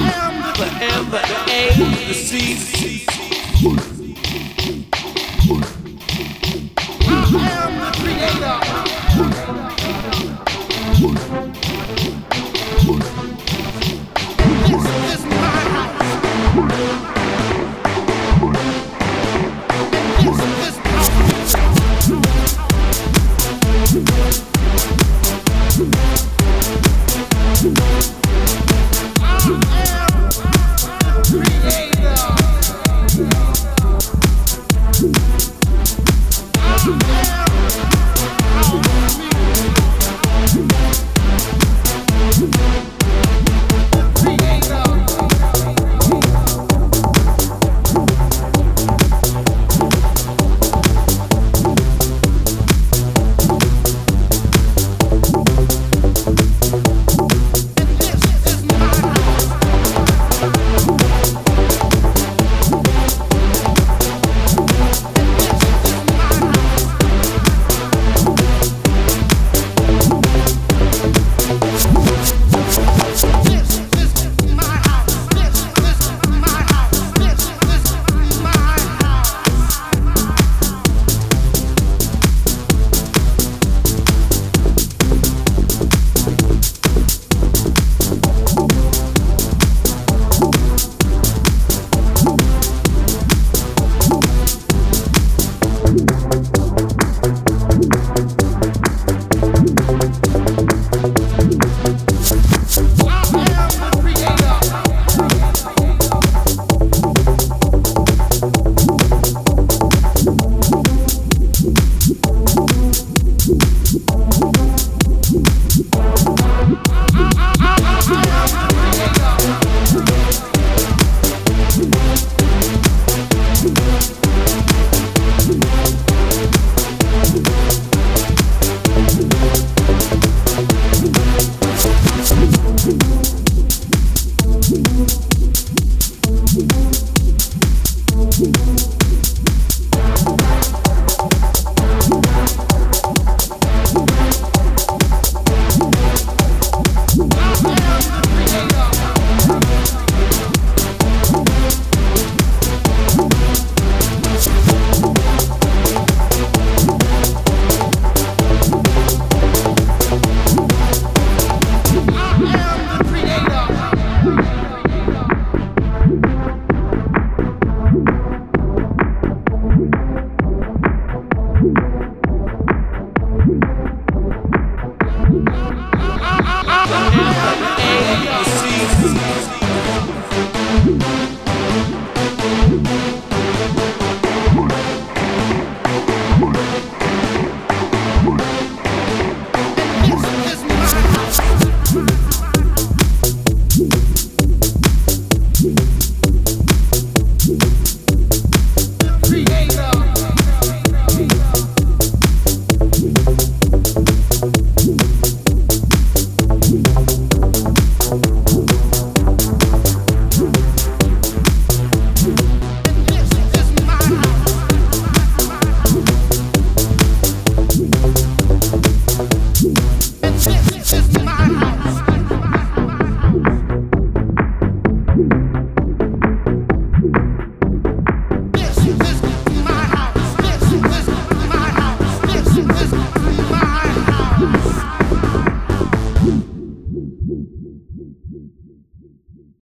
am the M, the A, the C.